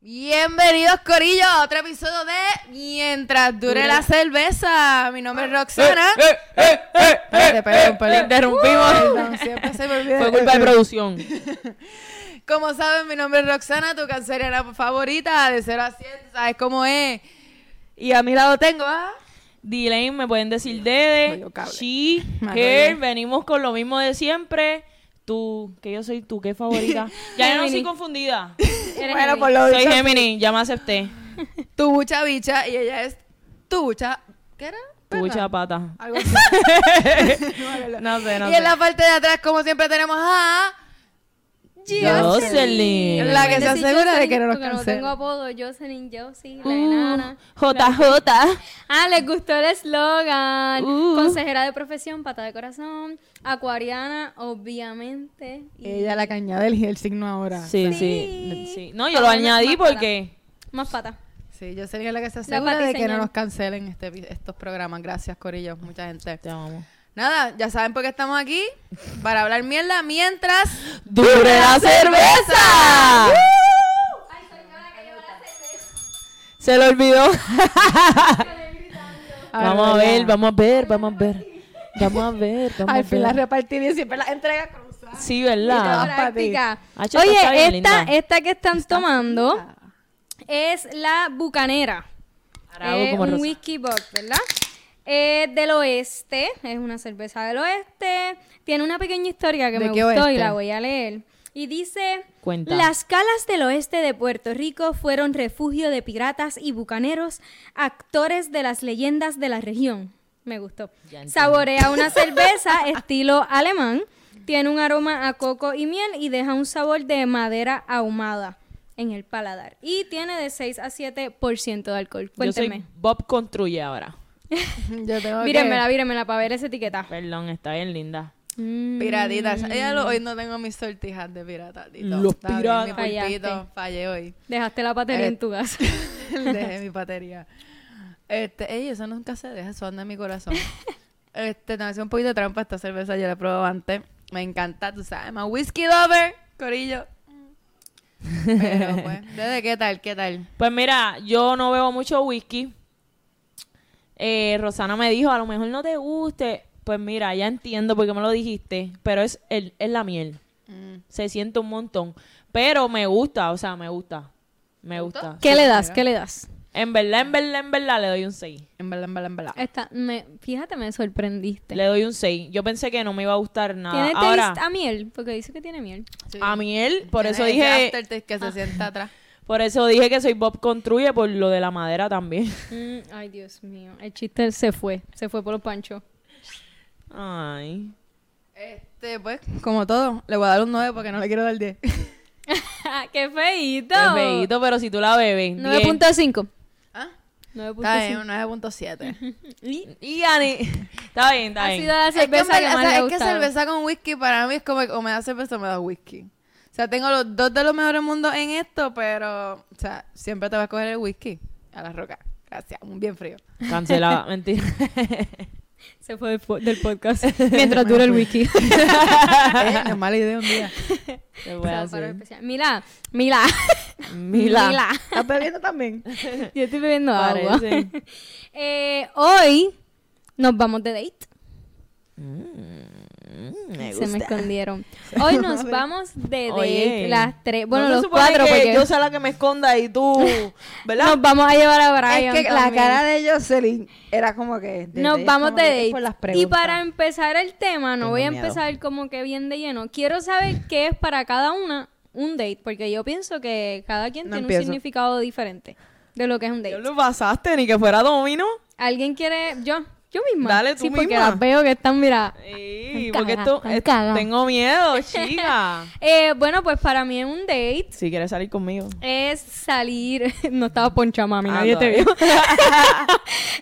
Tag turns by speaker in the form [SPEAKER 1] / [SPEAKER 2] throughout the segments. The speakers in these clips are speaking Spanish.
[SPEAKER 1] Bienvenidos, Corillo, a otro episodio de Mientras dure la cerveza. Mi nombre es Roxana.
[SPEAKER 2] Eh, eh, eh,
[SPEAKER 1] Espérate, perdón, perdón.
[SPEAKER 2] Interrumpimos.
[SPEAKER 1] Perdón, siempre se me olvida.
[SPEAKER 2] Fue culpa de producción.
[SPEAKER 1] Como saben, mi nombre es Roxana, tu canceriana favorita, de 0 a 100, ¿sabes cómo es? Y a mi lado tengo a...
[SPEAKER 2] D-Lane, me pueden decir Dede. She, Her, venimos con lo mismo de siempre. Tú, que yo soy tú, ¿qué favorita? ya yo no soy confundida.
[SPEAKER 1] Bueno, por lo
[SPEAKER 2] Soy Gemini, ya me acepté.
[SPEAKER 1] tu bucha bicha y ella es tu bucha... ¿Qué era?
[SPEAKER 2] Tu
[SPEAKER 1] Perra.
[SPEAKER 2] chapata.
[SPEAKER 1] Algo así.
[SPEAKER 2] No sé, no
[SPEAKER 1] y en la parte de atrás, como siempre, tenemos a...
[SPEAKER 2] Jocelyn.
[SPEAKER 1] La que se asegura de que no nos
[SPEAKER 3] porque no
[SPEAKER 1] cancelen.
[SPEAKER 3] tengo apodo, Jocelyn, Josie, la
[SPEAKER 2] Uh,
[SPEAKER 3] enana.
[SPEAKER 2] JJ.
[SPEAKER 3] Ah, les gustó el eslogan.
[SPEAKER 2] Uh.
[SPEAKER 3] Consejera de profesión, pata de corazón. Acuariana, obviamente. Y
[SPEAKER 1] Ella la que añade el, el signo ahora.
[SPEAKER 2] Sí, sí,
[SPEAKER 3] Sí.
[SPEAKER 2] sí. No, yo lo
[SPEAKER 3] Más-
[SPEAKER 2] añadí
[SPEAKER 3] más
[SPEAKER 2] porque...
[SPEAKER 3] Más pata.
[SPEAKER 1] Sí, yo sería la que se asegura de que no nos cancelen este, estos programas. Gracias, Corillo. Mucha gente.
[SPEAKER 2] Te amo.
[SPEAKER 1] Nada, ya saben por qué estamos aquí. Para hablar mierda mientras...
[SPEAKER 2] ¡Dure la cerveza! Se lo olvidó. Vamos a ver, vamos a ver, vamos a ver. Vamos a ver, vamos
[SPEAKER 1] Al
[SPEAKER 2] a
[SPEAKER 1] fin la
[SPEAKER 2] ver.
[SPEAKER 1] y siempre la entrega cruzada.
[SPEAKER 2] Sí, ¿verdad?
[SPEAKER 3] Oye, esta,
[SPEAKER 2] linda.
[SPEAKER 3] esta que están tomando es la Bucanera. Es
[SPEAKER 2] como
[SPEAKER 3] un
[SPEAKER 2] Rosa.
[SPEAKER 3] whisky box, ¿verdad? Es del oeste, es una cerveza del oeste. Tiene una pequeña historia que
[SPEAKER 1] ¿De
[SPEAKER 3] me gustó y la voy a leer. Y dice,
[SPEAKER 2] Cuenta.
[SPEAKER 3] las calas del oeste de Puerto Rico fueron refugio de piratas y bucaneros, actores de las leyendas de la región. Me gustó. Saborea una cerveza estilo alemán, tiene un aroma a coco y miel y deja un sabor de madera ahumada en el paladar. Y tiene de 6 a 7% de alcohol.
[SPEAKER 2] Yo
[SPEAKER 3] Cuénteme.
[SPEAKER 2] soy Bob Construye ahora.
[SPEAKER 1] Yo tengo
[SPEAKER 3] Mírenmela, mírenmela para ver esa etiqueta.
[SPEAKER 2] Perdón, está bien linda.
[SPEAKER 3] Mm.
[SPEAKER 1] Piratitas. Ella hoy no tengo mis sortijas de pirata. Tito.
[SPEAKER 2] Los
[SPEAKER 1] Está bien,
[SPEAKER 2] piratas.
[SPEAKER 1] Mi pulpito.
[SPEAKER 3] Fallaste.
[SPEAKER 1] Fallé hoy.
[SPEAKER 3] Dejaste la batería
[SPEAKER 1] Eh,
[SPEAKER 3] en tu casa.
[SPEAKER 1] Dejé mi batería. Este, ey, eso nunca se deja, eso anda en mi corazón. Este, hacer un poquito de trampa esta cerveza, yo la he probado antes. Me encanta, tú sabes, más whisky lover, corillo. Pero pues, ¿desde qué tal? ¿Qué tal?
[SPEAKER 2] Pues mira, yo no bebo mucho whisky. Eh, Rosana me dijo, a lo mejor no te guste. Pues mira, ya entiendo por qué me lo dijiste, pero es, el, es la miel.
[SPEAKER 1] Mm.
[SPEAKER 2] Se siente un montón. Pero me gusta, o sea, me gusta. Me gusta.
[SPEAKER 3] ¿Qué le das? ¿Qué le das?
[SPEAKER 2] En verdad, en verdad, en verdad le doy un 6.
[SPEAKER 1] En verdad, en verdad, en verdad.
[SPEAKER 3] Esta, me, fíjate, me sorprendiste.
[SPEAKER 2] Le doy un 6. Yo pensé que no me iba a gustar nada.
[SPEAKER 3] ¿Tiene
[SPEAKER 2] Ahora,
[SPEAKER 3] taste a miel? Porque dice que tiene miel.
[SPEAKER 1] Sí.
[SPEAKER 2] a miel, por
[SPEAKER 1] Tiene
[SPEAKER 2] eso
[SPEAKER 1] ese
[SPEAKER 2] dije, Ah.
[SPEAKER 1] que se sienta atrás.
[SPEAKER 2] por eso dije que soy Bob Construye por lo de la madera también.
[SPEAKER 3] Mm, ay, Dios mío. El chiste se fue. Se fue por los panchos.
[SPEAKER 2] Ay.
[SPEAKER 1] Este, pues, como todo, le voy a dar un 9 porque no le quiero dar 10.
[SPEAKER 3] ¡Qué feíto!
[SPEAKER 2] Es feíto, pero si tú la bebes.
[SPEAKER 3] 9.5.
[SPEAKER 1] ¿Ah?
[SPEAKER 3] 9.5.
[SPEAKER 1] Está bien, un 9.7.
[SPEAKER 2] Y, y Ani. Está bien, está
[SPEAKER 3] Ha
[SPEAKER 2] bien.
[SPEAKER 3] sido la
[SPEAKER 1] Es que,
[SPEAKER 3] cerveza que, más
[SPEAKER 1] o sea,
[SPEAKER 3] le
[SPEAKER 1] es que cerveza con whisky para mí es como o me da cerveza o me da whisky. O sea, tengo los dos de los mejores mundos en esto, pero, o sea, siempre te vas a coger el whisky a la roca. Gracias, un bien frío.
[SPEAKER 2] Cancelada, mentira.
[SPEAKER 3] Se fue del, po- del podcast. Mientras dura el whisky.
[SPEAKER 1] Eh, no mala idea un día.
[SPEAKER 2] Te voy a hacer.
[SPEAKER 3] especial. Mila, Mila.
[SPEAKER 1] ¿Estás bebiendo también?
[SPEAKER 3] Yo estoy bebiendo agua.
[SPEAKER 2] Parece.
[SPEAKER 3] Eh, hoy nos vamos de date.
[SPEAKER 2] Mm, me
[SPEAKER 3] Se me escondieron. Hoy nos vamos de date las tres. Bueno,
[SPEAKER 2] ¿no
[SPEAKER 3] los cuatro,
[SPEAKER 2] que
[SPEAKER 3] porque
[SPEAKER 2] yo sea la que me esconda y tú, ¿verdad?
[SPEAKER 3] nos vamos a llevar a Brian.
[SPEAKER 4] Es que la cara de Jocelyn era como que... de-
[SPEAKER 3] Nos
[SPEAKER 4] de-
[SPEAKER 3] vamos de
[SPEAKER 4] por las
[SPEAKER 3] date. Y para empezar el tema, no
[SPEAKER 4] Tengo
[SPEAKER 3] voy a
[SPEAKER 4] miedo.
[SPEAKER 3] empezar como que bien de lleno. Quiero saber qué es para cada una un date, porque yo pienso que cada quien
[SPEAKER 4] No
[SPEAKER 3] tiene
[SPEAKER 4] empiezo.
[SPEAKER 3] un significado diferente de lo que es un
[SPEAKER 2] Yo
[SPEAKER 3] date.
[SPEAKER 2] lo pasaste, ni que fuera domino.
[SPEAKER 3] ¿Alguien quiere? Yo, yo misma.
[SPEAKER 2] Dale, tú
[SPEAKER 3] Sí, porque las veo que están, mira.
[SPEAKER 2] Sí, porque
[SPEAKER 3] caga,
[SPEAKER 2] esto, es-
[SPEAKER 3] caga.
[SPEAKER 2] tengo miedo, chica.
[SPEAKER 3] Eh, bueno, pues para mí un date
[SPEAKER 2] si quieres salir conmigo.
[SPEAKER 3] es salir, no estaba poncha mami,
[SPEAKER 2] Ah,
[SPEAKER 3] nadie te vio.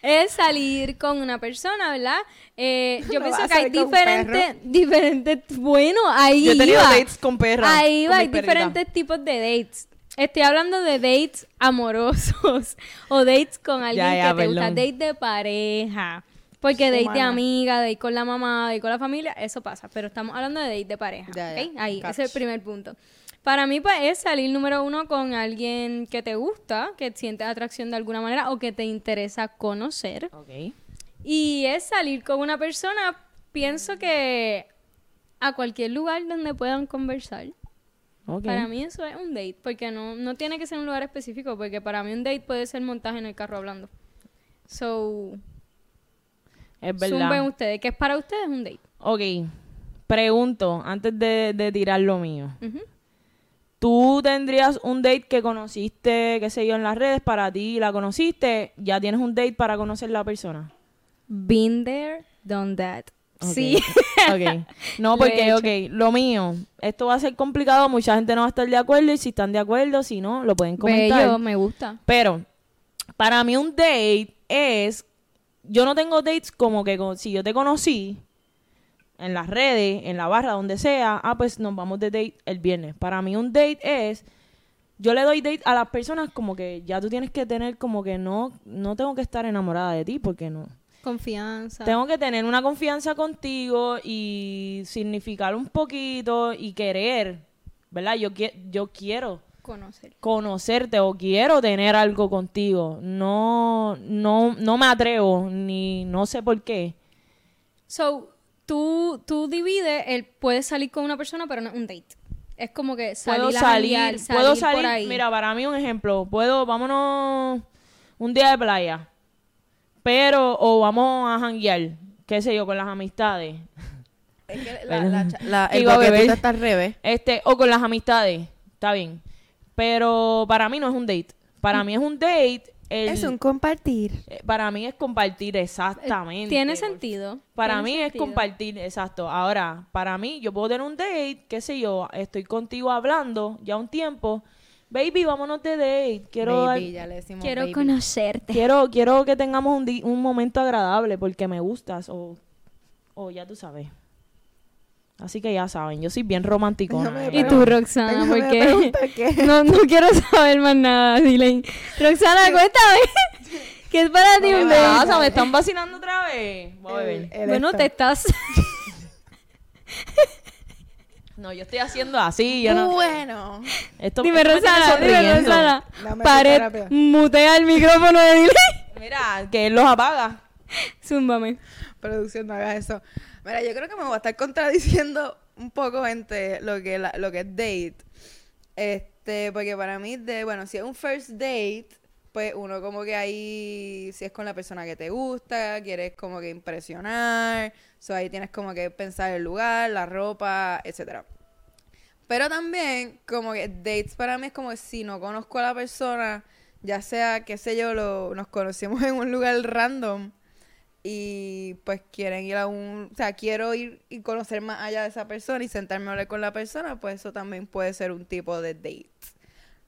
[SPEAKER 3] es salir con una persona, ¿verdad? Eh, yo
[SPEAKER 4] No
[SPEAKER 3] pienso que hay diferentes, diferentes, bueno, ahí
[SPEAKER 2] Yo he tenido
[SPEAKER 3] iba.
[SPEAKER 2] dates con perras.
[SPEAKER 3] Ahí va, hay diferentes tipos de dates. Estoy hablando de dates amorosos o dates con alguien
[SPEAKER 2] Ya, ya,
[SPEAKER 3] que te gusta, date de pareja. Porque date de amiga, date con la mamá, date con la familia, eso pasa. Pero estamos hablando de date de pareja.
[SPEAKER 1] Ya, ya.
[SPEAKER 3] ¿ok? Ahí, ese es el primer punto. Para mí, pues, es salir número uno con alguien que te gusta, que sientes atracción de alguna manera o que te interesa conocer.
[SPEAKER 2] Ok.
[SPEAKER 3] Y es salir con una persona, pienso que a cualquier lugar donde puedan conversar.
[SPEAKER 2] Ok.
[SPEAKER 3] Para mí eso es un date, porque no, no tiene que ser un lugar específico, porque para mí un date puede ser montaje en el carro hablando. So,
[SPEAKER 2] Es
[SPEAKER 3] zumben
[SPEAKER 2] verdad.
[SPEAKER 3] ustedes, que es para ustedes un date.
[SPEAKER 2] Ok. Pregunto, antes de, de tirar lo mío. ¿Tú tendrías un date que conociste, qué sé yo, en las redes para ti, la conociste, ya tienes un date para conocer la persona?
[SPEAKER 3] Been there, done that. Sí.
[SPEAKER 2] Ok. No,
[SPEAKER 3] Lo
[SPEAKER 2] porque,
[SPEAKER 3] hecho.
[SPEAKER 2] ok, lo mío, esto va a ser complicado, mucha gente no va a estar de acuerdo y si están de acuerdo, si no, lo pueden comentar.
[SPEAKER 3] Bello, me gusta.
[SPEAKER 2] Pero, para mí un date es, yo no tengo dates como que con- si yo te conocí en las redes, en la barra, donde sea, ah, pues nos vamos de date el viernes. Para mí un date es, yo le doy date a las personas como que ya tú tienes que tener como que no, no tengo que estar enamorada de ti porque no.
[SPEAKER 3] Confianza.
[SPEAKER 2] Tengo que tener una confianza contigo y significar un poquito y querer, ¿verdad? Yo, qui- yo quiero
[SPEAKER 3] Conocer.
[SPEAKER 2] conocerte o quiero tener algo contigo. No, no, no me atrevo, ni no sé por qué.
[SPEAKER 3] So, tú, tú divides el puedes salir con una persona, pero no es un date. Es como que salir
[SPEAKER 2] Puedo
[SPEAKER 3] a
[SPEAKER 2] salir,
[SPEAKER 3] janguear,
[SPEAKER 2] puedo
[SPEAKER 3] por
[SPEAKER 2] salir,
[SPEAKER 3] ahí.
[SPEAKER 2] mira, para mí un ejemplo, puedo, vámonos un día de playa, pero, o vamos a janguear, qué sé yo, con las amistades,
[SPEAKER 1] Es que la, la, el está al revés.
[SPEAKER 2] este, o con las amistades, está bien, pero para mí no es un date, para mí es un date, el-
[SPEAKER 1] Es un compartir.
[SPEAKER 2] eh, para mí es compartir exactamente.
[SPEAKER 3] Tiene sentido.
[SPEAKER 2] Para
[SPEAKER 3] Tiene
[SPEAKER 2] mí es compartir, exacto. Ahora, para mí, yo puedo tener un date, qué sé yo, estoy contigo hablando ya un tiempo. Baby, vámonos de date. Quiero,
[SPEAKER 1] Baby, ya le decimos
[SPEAKER 3] Quiero
[SPEAKER 1] baby.
[SPEAKER 3] conocerte.
[SPEAKER 2] quiero, quiero que tengamos un, un momento agradable porque me gustas o, o ya tú sabes. Así que ya saben, yo soy bien romántico.
[SPEAKER 3] Y tú, Roxana, porque
[SPEAKER 1] qué.
[SPEAKER 3] no, no quiero saber más nada, Dylan. Roxana, cuéntame. ¿Qué es para ti
[SPEAKER 2] ¿Qué
[SPEAKER 3] un
[SPEAKER 2] pasa? ¿Me están vacilando otra vez? Voy a beber.
[SPEAKER 1] El
[SPEAKER 3] Bueno, te estás...
[SPEAKER 2] No, yo estoy haciendo así. Yo no,
[SPEAKER 1] Bueno.
[SPEAKER 2] esto,
[SPEAKER 3] dime,
[SPEAKER 2] esto
[SPEAKER 3] Rosana, dime. Rosana.
[SPEAKER 1] Dame
[SPEAKER 3] Pared, mutea el micrófono de Dylan.
[SPEAKER 2] Mira, que él los apaga.
[SPEAKER 3] Zúmbame.
[SPEAKER 1] Producción, no hagas eso. Mira, yo creo que me voy a estar contradiciendo un poco entre lo que, lo que es date. Este, porque para mí, de, bueno, si es un first date, pues uno como que ahí, si es con la persona que te gusta, quieres como que impresionar, so ahí tienes como que pensar el lugar, la ropa, etcétera. Pero también, como que dates para mí es como que si no conozco a la persona, ya sea, qué sé yo, lo, nos conocemos en un lugar random y pues quieren ir a un, o sea, quiero ir y conocer más allá de esa persona y sentarme a hablar con la persona, pues eso también puede ser un tipo de date.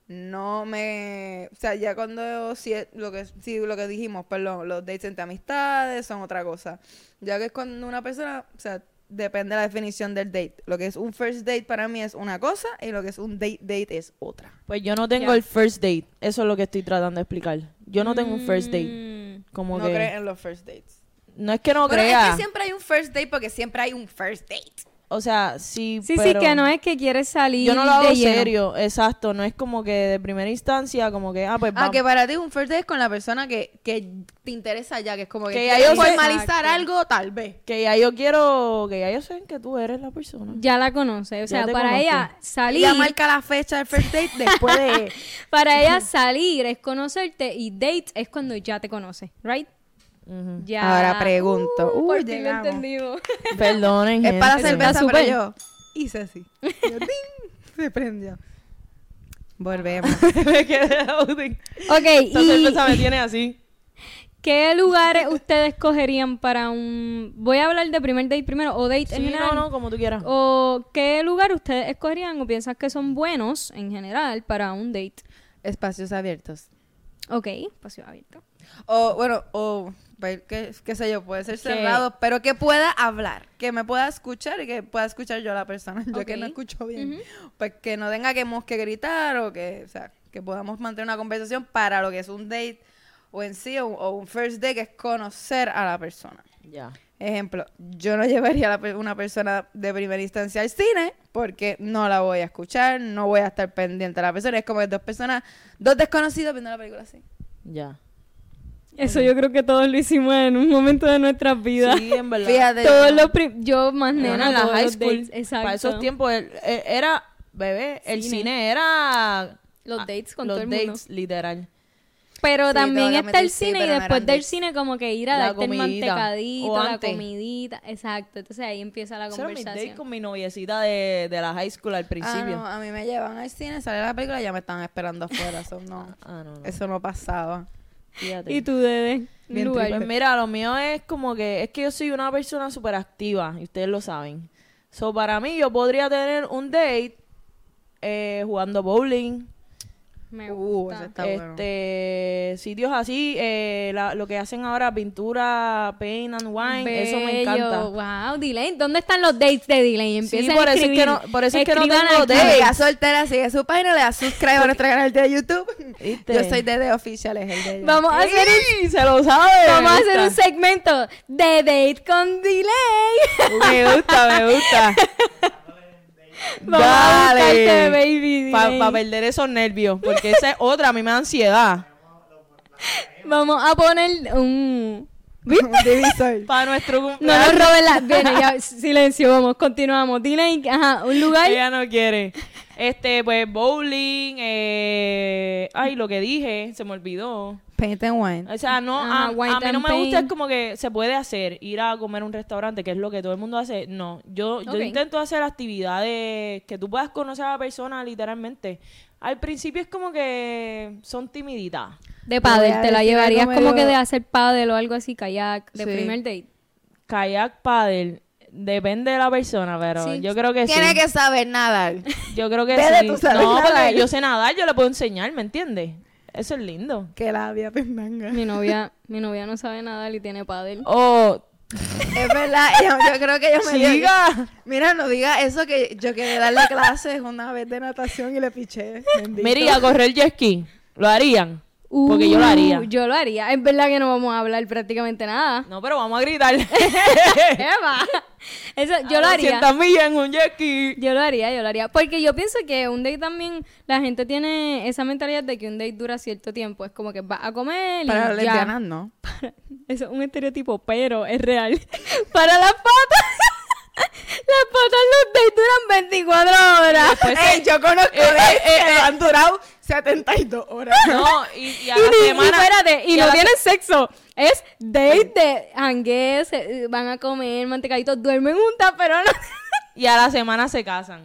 [SPEAKER 1] No me, o sea, ya cuando si es lo que sí, lo que dijimos, perdón, los dates entre amistades son otra cosa. Ya que es cuando una persona, o sea, depende de la definición del date. Lo que es un first date para mí es una cosa y lo que es un date date es otra.
[SPEAKER 2] Pues yo no tengo el first date. Eso es lo que estoy tratando de explicar. Yo no tengo un first date.
[SPEAKER 3] Mm.
[SPEAKER 2] Como
[SPEAKER 1] no
[SPEAKER 2] que
[SPEAKER 1] crees en los first dates.
[SPEAKER 2] No es que no
[SPEAKER 1] Bueno,
[SPEAKER 2] crea.
[SPEAKER 1] es que siempre hay un first date porque siempre hay un first date.
[SPEAKER 2] O sea, sí,
[SPEAKER 3] Sí,
[SPEAKER 2] pero
[SPEAKER 3] sí, que no es que quieres salir
[SPEAKER 2] Yo no lo hago
[SPEAKER 3] de lleno.
[SPEAKER 2] serio, exacto. No es como que de primera instancia, como que, ah, pues
[SPEAKER 1] Ah,
[SPEAKER 2] vamos.
[SPEAKER 1] que para ti un first date es con la persona que, que te interesa ya, que es como que,
[SPEAKER 2] Que ya
[SPEAKER 1] quieres
[SPEAKER 2] yo sé-
[SPEAKER 1] formalizar
[SPEAKER 3] Exacto.
[SPEAKER 1] algo, tal vez.
[SPEAKER 2] Que ya yo quiero, que ya yo sé que tú eres la persona.
[SPEAKER 3] Ya la conoce. O
[SPEAKER 2] Ya
[SPEAKER 3] sea,
[SPEAKER 2] te
[SPEAKER 3] para
[SPEAKER 2] conozco.
[SPEAKER 3] ella salir,
[SPEAKER 1] Ella marca la fecha del first date después de...
[SPEAKER 3] para ella salir es conocerte y date es cuando ya te conoce, right? Ya.
[SPEAKER 1] Ahora pregunto.
[SPEAKER 3] Uh,
[SPEAKER 1] Uy,
[SPEAKER 3] por fin lo entendimos.
[SPEAKER 2] Perdonen,
[SPEAKER 1] Es para cerveza, pero yo hice así. Yo. Se prendió. Volvemos.
[SPEAKER 2] Me quedé.
[SPEAKER 3] Ok,
[SPEAKER 2] Esta
[SPEAKER 3] y
[SPEAKER 2] cerveza me tiene así.
[SPEAKER 3] ¿qué lugares ustedes cogerían para un... Voy a hablar de primer date primero, o date en
[SPEAKER 2] Sí,
[SPEAKER 3] general.
[SPEAKER 2] no, no, como tú quieras.
[SPEAKER 3] ¿O qué lugar ustedes escogerían o piensas que son buenos en general para un date?
[SPEAKER 1] Espacios abiertos.
[SPEAKER 3] Ok, espacio abierto.
[SPEAKER 1] O, bueno, o, qué, qué sé yo, puede ser cerrado, pero que pueda hablar, que me pueda escuchar y que pueda escuchar yo a la persona, yo que no escucho bien. Pues que no tenga que, gritar o que, o sea, que podamos mantener una conversación para lo que es un date o en sí, o, o un first date, que es conocer a la persona.
[SPEAKER 2] Ya.
[SPEAKER 1] Ejemplo, yo no llevaría a una persona de primera instancia al cine porque no la voy a escuchar, no voy a estar pendiente de la persona. Es como que dos personas, dos desconocidos viendo la película así.
[SPEAKER 2] Ya.
[SPEAKER 3] Eso yo creo que todos lo hicimos en un momento de nuestras vidas.
[SPEAKER 2] Sí, en verdad.
[SPEAKER 1] Fíjate.
[SPEAKER 3] Todos los yo más nena
[SPEAKER 2] en la high school,
[SPEAKER 3] dates, exacto.
[SPEAKER 2] para esos tiempos, el- el- era, bebé, el
[SPEAKER 3] Cine.
[SPEAKER 2] cine era...
[SPEAKER 3] Los dates con
[SPEAKER 2] los
[SPEAKER 3] todo el mundo.
[SPEAKER 2] dates, literal.
[SPEAKER 3] Pero
[SPEAKER 1] Sí,
[SPEAKER 3] también está el
[SPEAKER 1] sí,
[SPEAKER 3] cine y
[SPEAKER 1] pero
[SPEAKER 3] después del cine como que ir a
[SPEAKER 2] La
[SPEAKER 3] darte el mantecadito, la comidita. Exacto. Entonces ahí empieza la
[SPEAKER 2] Ese era mi date
[SPEAKER 3] conversación.
[SPEAKER 2] con mi noviecita de, de la high school al
[SPEAKER 1] Ah,
[SPEAKER 2] principio.
[SPEAKER 1] no, a mí me llevan al cine, sale la película y ya me estaban esperando afuera. Eso no,
[SPEAKER 2] Ah, no, no.
[SPEAKER 1] eso no pasaba.
[SPEAKER 2] Fíjate.
[SPEAKER 3] Y tú, Dede.
[SPEAKER 2] Pues mira, lo mío es como que es que yo soy una persona súper activa y ustedes lo saben. So, para mí, yo podría tener un date eh, jugando bowling,
[SPEAKER 3] Me
[SPEAKER 1] Uh,
[SPEAKER 3] gusta.
[SPEAKER 1] ese está bueno.
[SPEAKER 2] este, sitios así, eh, la- lo que hacen ahora, pintura, paint and wine, eso me
[SPEAKER 3] Bello.
[SPEAKER 2] encanta.
[SPEAKER 3] Wow, Delane. ¿Dónde están los dates de Delane?
[SPEAKER 2] Sí,
[SPEAKER 3] Empieza
[SPEAKER 2] por
[SPEAKER 3] a
[SPEAKER 2] eso es que no- por eso es que no tengo dates.
[SPEAKER 1] Amiga soltera, sigue su página, le da subscribe a nuestro canal de YouTube.
[SPEAKER 2] ¿Viste?
[SPEAKER 1] Yo soy Dede Oficial, es el de ella.
[SPEAKER 3] Vamos a hacer un,
[SPEAKER 2] se lo sabe.
[SPEAKER 3] vamos
[SPEAKER 2] me
[SPEAKER 3] a hacer un segmento de date con Delane.
[SPEAKER 2] Me gusta, me gusta.
[SPEAKER 3] Vamos a buscarte,
[SPEAKER 2] Dale.
[SPEAKER 3] baby.
[SPEAKER 2] Para
[SPEAKER 3] Delane.
[SPEAKER 2] perder esos nervios. Porque esa es otra, a mí me da ansiedad.
[SPEAKER 3] Vamos a poner un...
[SPEAKER 2] Para nuestro
[SPEAKER 3] No
[SPEAKER 2] cumpleaños.
[SPEAKER 3] nos roben la... Viene, ya, silencio, vamos, continuamos. Delane, ajá, un lugar...
[SPEAKER 2] Ella no quiere. Este, pues, bowling, eh... Ay, lo que dije, se me olvidó.
[SPEAKER 1] Paint and wine.
[SPEAKER 2] O sea, no,
[SPEAKER 3] Ajá,
[SPEAKER 2] a, a mí no me gusta, es como que se puede hacer, ir a comer a un restaurante, que es lo que todo el mundo hace. No, yo, yo intento hacer actividades que tú puedas conocer a la persona literalmente. Al principio es como que son timiditas.
[SPEAKER 3] De pádel, te la llevarías como
[SPEAKER 1] medio-
[SPEAKER 3] que de hacer pádel o algo así, kayak, de
[SPEAKER 1] Sí.
[SPEAKER 3] primer date.
[SPEAKER 2] Kayak, paddle, depende de la persona, pero
[SPEAKER 3] Sí.
[SPEAKER 2] yo creo que
[SPEAKER 1] Tiene
[SPEAKER 2] sí.
[SPEAKER 1] que saber nadar.
[SPEAKER 2] Yo creo que sí.
[SPEAKER 1] tú sabes
[SPEAKER 2] no,
[SPEAKER 1] nadar.
[SPEAKER 2] porque yo sé nadar, yo le puedo enseñar, ¿me entiendes? Eso es lindo.
[SPEAKER 1] que la había pendanga.
[SPEAKER 3] Mi novia, mi novia no sabe nadar y tiene pádel.
[SPEAKER 2] Oh,
[SPEAKER 1] Es verdad, yo, yo creo que yo me
[SPEAKER 2] siga.
[SPEAKER 1] Mira, no diga eso que yo quería darle clases una vez de natación y le piché. Bendito.
[SPEAKER 2] Mira, a correr jet ski, ¿lo harían? Porque yo lo haría.
[SPEAKER 3] Uh, Yo lo haría. Es verdad que no vamos a hablar prácticamente nada.
[SPEAKER 2] No, pero vamos a gritar.
[SPEAKER 3] Eva. Eso, yo lo haría.
[SPEAKER 2] 200 millas en un jet ski.
[SPEAKER 3] Yo lo haría, yo lo haría. Porque yo pienso que un date también, la gente tiene esa mentalidad de que un date dura cierto tiempo. Es como que vas a comer y
[SPEAKER 1] Para las lesbianas, no.
[SPEAKER 3] Eso es un estereotipo, pero es real. Para las patas. las patas los dates duran 24 horas.
[SPEAKER 2] Pues,
[SPEAKER 1] Ey, yo conozco
[SPEAKER 2] eh,
[SPEAKER 1] dates
[SPEAKER 2] eh,
[SPEAKER 1] que
[SPEAKER 2] eh.
[SPEAKER 1] han durado 72 horas.
[SPEAKER 2] No, y, y a
[SPEAKER 3] Y,
[SPEAKER 2] la
[SPEAKER 3] y
[SPEAKER 2] semana...
[SPEAKER 3] espérate, y, no tienen sexo. Es date de hangue, se- van a comer mantecaditos, duermen juntas, pero no.
[SPEAKER 2] Y a la semana se casan.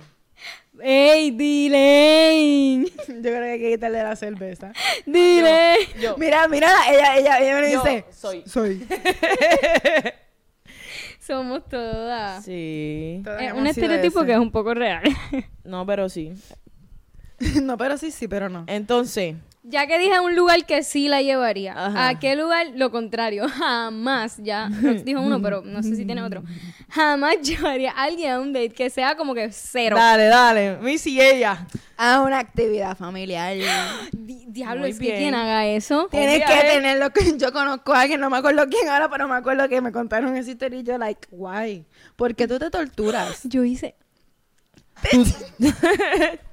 [SPEAKER 3] ¡Ey, Dylan!
[SPEAKER 1] Yo creo que hay que quitarle la cerveza.
[SPEAKER 3] Dile.
[SPEAKER 2] Yo.
[SPEAKER 1] Mira, mira, ella, ella, ella me
[SPEAKER 2] Yo
[SPEAKER 1] dice.
[SPEAKER 2] soy.
[SPEAKER 1] Soy.
[SPEAKER 3] Somos todas.
[SPEAKER 2] Sí.
[SPEAKER 1] Todas
[SPEAKER 3] Es un estereotipo
[SPEAKER 1] ese.
[SPEAKER 3] que es un poco real.
[SPEAKER 2] No, pero sí.
[SPEAKER 1] No, pero sí, sí, pero no.
[SPEAKER 2] Entonces,
[SPEAKER 3] ya que dije un lugar que sí la llevaría,
[SPEAKER 2] Ajá.
[SPEAKER 3] ¿a qué lugar? Lo contrario, jamás, ya Rox dijo uno, pero no sé si tiene otro. Jamás llevaría a alguien a un date que sea como que cero.
[SPEAKER 2] dale, dale. Missy y ella.
[SPEAKER 1] A una actividad familiar.
[SPEAKER 3] Di- Diablo,
[SPEAKER 2] Muy
[SPEAKER 3] es que
[SPEAKER 2] bien.
[SPEAKER 3] quien haga eso.
[SPEAKER 1] Tienes que tenerlo. Yo conozco a alguien, no me acuerdo quién ahora, pero me acuerdo que me contaron esa historia y yo, like, why? ¿Por qué tú te torturas?
[SPEAKER 3] Yo hice.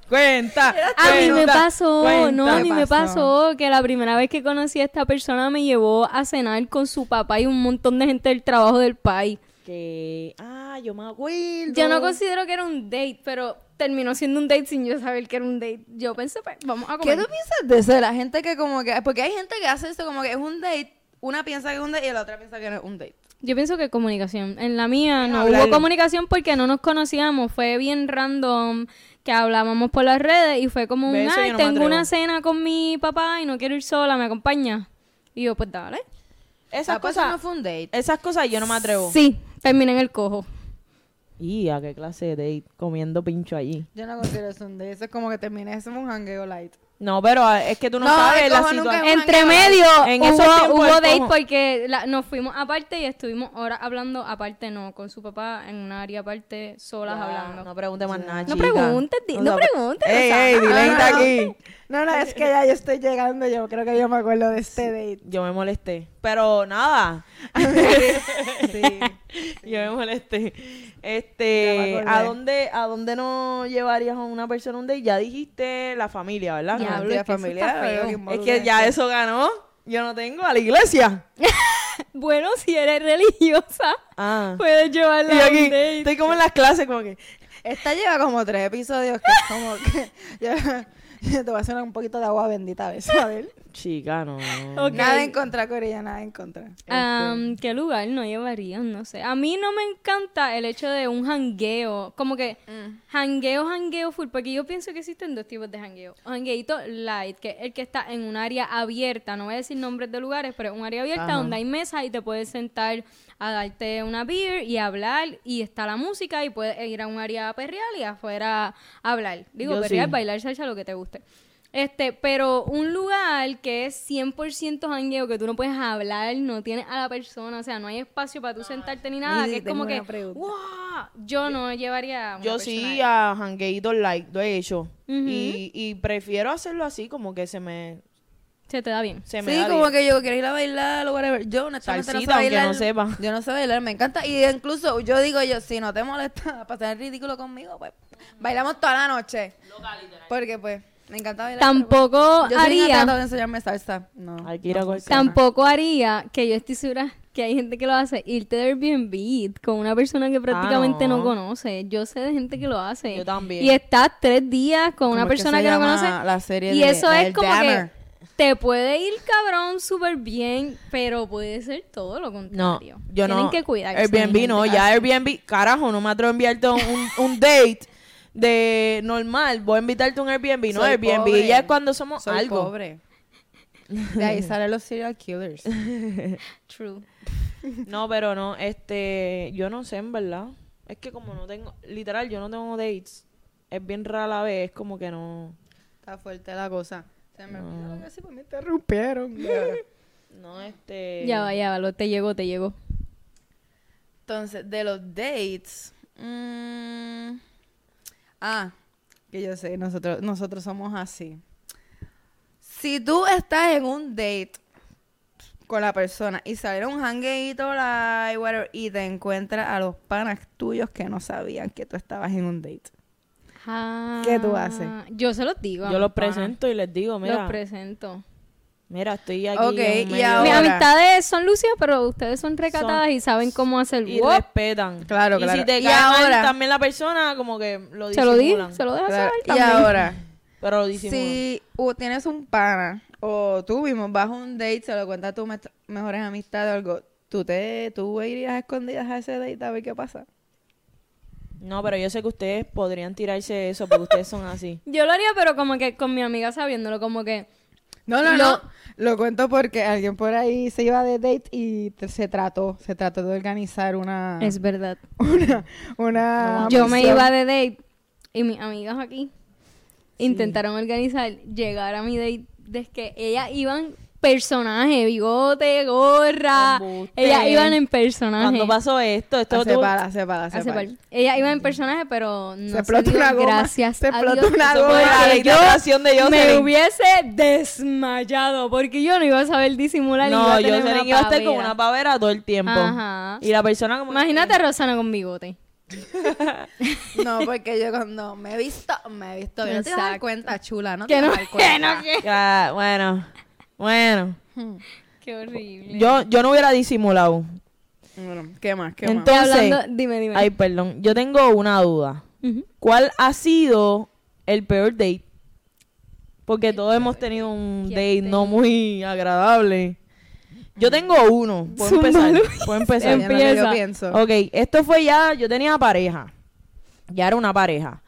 [SPEAKER 2] Cuenta.
[SPEAKER 3] A mí me pasó,
[SPEAKER 2] cuenta.
[SPEAKER 3] no, a
[SPEAKER 1] ¿Qué
[SPEAKER 3] mí me
[SPEAKER 1] pasó?
[SPEAKER 3] que la primera vez que conocí a esta persona me llevó a cenar con su papá y un montón de gente del trabajo del país.
[SPEAKER 2] Que... Ah, yo me acuerdo.
[SPEAKER 3] Yo no considero que era un date, pero terminó siendo un date sin yo saber que era un date. Yo pensé, pues, vamos a
[SPEAKER 1] ¿Qué
[SPEAKER 3] comer.
[SPEAKER 1] tú piensas de eso? De la gente que como que... Porque hay gente que hace esto como que es un date, una piensa que es un date y la otra piensa que no es un date.
[SPEAKER 3] Yo pienso que comunicación. En la mía no
[SPEAKER 2] hablarlo.
[SPEAKER 3] hubo comunicación porque no nos conocíamos. Fue bien random que hablábamos por las redes y fue como un, ay,
[SPEAKER 2] no
[SPEAKER 3] tengo una
[SPEAKER 2] atrevo".
[SPEAKER 3] cena con mi papá y no quiero ir sola, ¿me acompaña? Y yo, pues dale.
[SPEAKER 2] Esas
[SPEAKER 1] Ah, pues
[SPEAKER 2] cosas...
[SPEAKER 1] no fue un date.
[SPEAKER 2] Esas cosas yo no me atrevo.
[SPEAKER 3] Sí, terminé en el cojo.
[SPEAKER 2] ¿Y a qué clase de date? Comiendo pincho allí.
[SPEAKER 1] Yo no considero eso un date. Eso es como que terminé, eso es un hangueo light.
[SPEAKER 2] No, pero ah, es que tú no,
[SPEAKER 1] No,
[SPEAKER 2] sabes la situación.
[SPEAKER 3] Entre medio
[SPEAKER 2] En
[SPEAKER 3] hubo,
[SPEAKER 2] esos tiempos
[SPEAKER 3] hubo date
[SPEAKER 2] cojo-
[SPEAKER 3] porque la- nos fuimos aparte y estuvimos horas hablando aparte, no, con su papá en un área aparte, solas
[SPEAKER 2] Ya,
[SPEAKER 3] hablando.
[SPEAKER 2] No pregunte más nada,
[SPEAKER 3] No preguntes, no
[SPEAKER 2] sea,
[SPEAKER 3] preguntes,
[SPEAKER 2] Ey, ey,
[SPEAKER 1] No, no,
[SPEAKER 2] aquí.
[SPEAKER 1] No, no, es que ya yo estoy llegando, yo creo que yo me acuerdo de este date.
[SPEAKER 2] Yo me molesté. Pero nada.
[SPEAKER 1] Sí.
[SPEAKER 2] Yo me molesté. Este. ¿a dónde, ¿a dónde no llevarías a una persona un date? Ya dijiste la familia, ¿verdad?
[SPEAKER 3] Ya,
[SPEAKER 1] No,
[SPEAKER 3] Diablo,
[SPEAKER 1] tía
[SPEAKER 3] es que
[SPEAKER 2] Es ya eso ganó. Yo no tengo a la iglesia.
[SPEAKER 3] Bueno, si eres religiosa,
[SPEAKER 2] Ah.
[SPEAKER 3] puedes llevarla
[SPEAKER 2] Y
[SPEAKER 3] a un date.
[SPEAKER 2] estoy como en las clases, como que.
[SPEAKER 1] Esta lleva como tres episodios que es como que... ya- te voy a hacer un poquito de agua bendita a veces, a ver.
[SPEAKER 2] Chica, no.
[SPEAKER 3] Ok.
[SPEAKER 1] Nada en contra, Corilla, nada en contra.
[SPEAKER 3] Am, ¿Qué lugar no llevarían? No sé. A mí no me encanta el hecho de un jangueo. Como que jangueo, jangueo full. Porque yo pienso que existen dos tipos de jangueo. Jangueito light, que es el que está en un área abierta. No voy a decir nombres de lugares, pero un área abierta
[SPEAKER 2] Ajá.
[SPEAKER 3] donde hay mesas y te puedes sentar a darte una beer y hablar. Y está la música y puedes ir a un área perreal y afuera hablar. Digo,
[SPEAKER 2] Yo
[SPEAKER 3] perreal,
[SPEAKER 2] sí.
[SPEAKER 3] bailar salsa, lo que te guste. Este, pero un lugar que es 100% jangueo, que tú no puedes hablar, no tienes a la persona, o sea, no hay espacio para tú sentarte ni nada, que es como que. ¡wow! Yo no llevaría a una
[SPEAKER 2] Yo sí
[SPEAKER 3] ahí.
[SPEAKER 2] a jangueitos light, lo he hecho. Y, y prefiero hacerlo así, como que se me,
[SPEAKER 3] Se te da bien.
[SPEAKER 2] se me
[SPEAKER 1] Sí,
[SPEAKER 2] da
[SPEAKER 1] como
[SPEAKER 2] bien.
[SPEAKER 1] que yo quiero ir a bailar o whatever. Yo honestamente
[SPEAKER 2] Salsita,
[SPEAKER 1] no sé
[SPEAKER 2] aunque
[SPEAKER 1] bailar.
[SPEAKER 2] no sepa.
[SPEAKER 1] Yo no sé bailar, me encanta. Y incluso yo digo yo, si no te molesta pasar el ridículo conmigo, pues bailamos toda la noche. Porque pues me encanta bailar. pero,
[SPEAKER 3] Tampoco
[SPEAKER 1] yo soy
[SPEAKER 3] haría,
[SPEAKER 1] tratado de enseñarme salsa. No.
[SPEAKER 2] Hay que ir a
[SPEAKER 1] no
[SPEAKER 3] tampoco haría, que yo estoy segura que hay gente que lo hace, irte de Airbnb con una persona que prácticamente no.
[SPEAKER 2] no.
[SPEAKER 3] conoce. Yo sé de gente que lo hace.
[SPEAKER 2] Yo también.
[SPEAKER 3] Y estás tres días con una
[SPEAKER 1] ¿Cómo es
[SPEAKER 3] persona
[SPEAKER 1] se
[SPEAKER 3] que, no conoce.
[SPEAKER 1] La serie
[SPEAKER 3] Y
[SPEAKER 1] de-
[SPEAKER 3] eso es como que te puede ir cabrón súper bien, pero puede ser todo lo
[SPEAKER 2] No,
[SPEAKER 3] contrario.
[SPEAKER 2] yo
[SPEAKER 3] Tienen
[SPEAKER 2] no.
[SPEAKER 3] que cuidarse.
[SPEAKER 2] Airbnb no, ya Airbnb, carajo, no me atrevo a enviarte un, un date de normal. Voy a invitarte a un Airbnb, no
[SPEAKER 1] Soy
[SPEAKER 2] Airbnb.
[SPEAKER 1] pobre.
[SPEAKER 2] Ya es cuando somos
[SPEAKER 1] Soy
[SPEAKER 2] algo.
[SPEAKER 1] pobre. De ahí salen los serial killers.
[SPEAKER 3] True.
[SPEAKER 2] No, pero no, este, yo no sé en verdad. Es que como no tengo, literal, yo no tengo dates. Es bien rara la vez, es como que no.
[SPEAKER 1] Está fuerte la cosa. Se me
[SPEAKER 2] No.
[SPEAKER 1] olvidó que pues me interrumpieron.
[SPEAKER 2] No, este.
[SPEAKER 3] Ya va, ya va, lo, te llegó, te llegó.
[SPEAKER 1] Entonces, de los dates. mm, ah, que yo sé, nosotros, nosotros somos así. Si tú estás en un date con la persona y sale un hangueito like, whatever, y te encuentras a los panas tuyos que no sabían que tú estabas en un date. ¿Qué tú haces?
[SPEAKER 3] Ah, Yo se los digo.
[SPEAKER 2] Yo los presento y les digo, mira,
[SPEAKER 3] Los presento.
[SPEAKER 2] Mira, estoy aquí.
[SPEAKER 1] Ok,
[SPEAKER 2] en
[SPEAKER 1] y ahora-
[SPEAKER 3] Mis amistades son lucidas, pero ustedes son recatadas y saben cómo hacer
[SPEAKER 2] Y
[SPEAKER 3] wop.
[SPEAKER 2] respetan.
[SPEAKER 1] Claro,
[SPEAKER 2] y
[SPEAKER 1] claro.
[SPEAKER 2] si te
[SPEAKER 1] Y ahora-
[SPEAKER 2] también la persona como que lo
[SPEAKER 3] Se lo di, se lo dejas
[SPEAKER 1] Claro,
[SPEAKER 3] saber
[SPEAKER 1] Y
[SPEAKER 3] también.
[SPEAKER 1] ahora,
[SPEAKER 2] Pero lo disimulan.
[SPEAKER 1] si uh, tienes un pana o tú mismo vas a un date, se lo cuentas a tus me- mejores amistades o algo, ¿tú, te, ¿tú irías a escondidas a ese date a ver qué pasa?
[SPEAKER 2] No, pero yo sé que ustedes podrían tirarse eso porque ustedes son así.
[SPEAKER 3] Yo lo haría, pero como que con mi amiga sabiéndolo, como que...
[SPEAKER 1] No, no,
[SPEAKER 3] Lo-
[SPEAKER 1] no. Lo cuento porque alguien por ahí se iba de date y te- se trató, se trató de organizar una,
[SPEAKER 3] Es verdad.
[SPEAKER 1] una, una
[SPEAKER 3] Yo me iba de date y mis amigas aquí intentaron organizar llegar a mi date desde que ellas iban personaje, bigote, gorra. Ellas iban en personaje.
[SPEAKER 2] ¿Cuándo pasó esto? Esto tuvo-
[SPEAKER 1] para, hace para, Hace para.
[SPEAKER 3] par. Ellas iban en personaje, pero no
[SPEAKER 1] Se
[SPEAKER 3] se,
[SPEAKER 1] explotó una goma,
[SPEAKER 3] gracias
[SPEAKER 1] se explotó una goma.
[SPEAKER 2] ley de
[SPEAKER 3] me hubiese desmayado porque yo no iba a saber disimular
[SPEAKER 2] No,
[SPEAKER 3] una
[SPEAKER 2] iba a estar con una pavera todo el tiempo.
[SPEAKER 3] Ajá.
[SPEAKER 2] Y la persona como...
[SPEAKER 3] Imagínate a Rosana con bigote.
[SPEAKER 1] No, porque yo cuando me he visto, me he visto bien. No te
[SPEAKER 3] Exacto.
[SPEAKER 1] cuenta, chula, no
[SPEAKER 3] Que
[SPEAKER 1] te
[SPEAKER 3] no,
[SPEAKER 1] vas a dar
[SPEAKER 3] que
[SPEAKER 1] cuenta.
[SPEAKER 3] no, que-
[SPEAKER 2] bueno, bueno.
[SPEAKER 3] Qué horrible.
[SPEAKER 2] Yo, yo no hubiera disimulado.
[SPEAKER 1] Bueno, ¿qué más? ¿Qué
[SPEAKER 2] Entonces,
[SPEAKER 3] hablando, dime, dime.
[SPEAKER 2] ay, perdón, yo tengo una duda. ¿Cuál ha sido el peor date? Porque todos hemos tenido un
[SPEAKER 3] ¿Qué
[SPEAKER 2] date
[SPEAKER 3] date?
[SPEAKER 2] no muy agradable. Yo tengo uno. Puedo empezar. Puedo
[SPEAKER 1] más?
[SPEAKER 2] empezar.
[SPEAKER 1] Yo
[SPEAKER 3] Empieza.
[SPEAKER 1] pienso.
[SPEAKER 2] Ok, esto fue ya, yo tenía pareja. Ya era una pareja.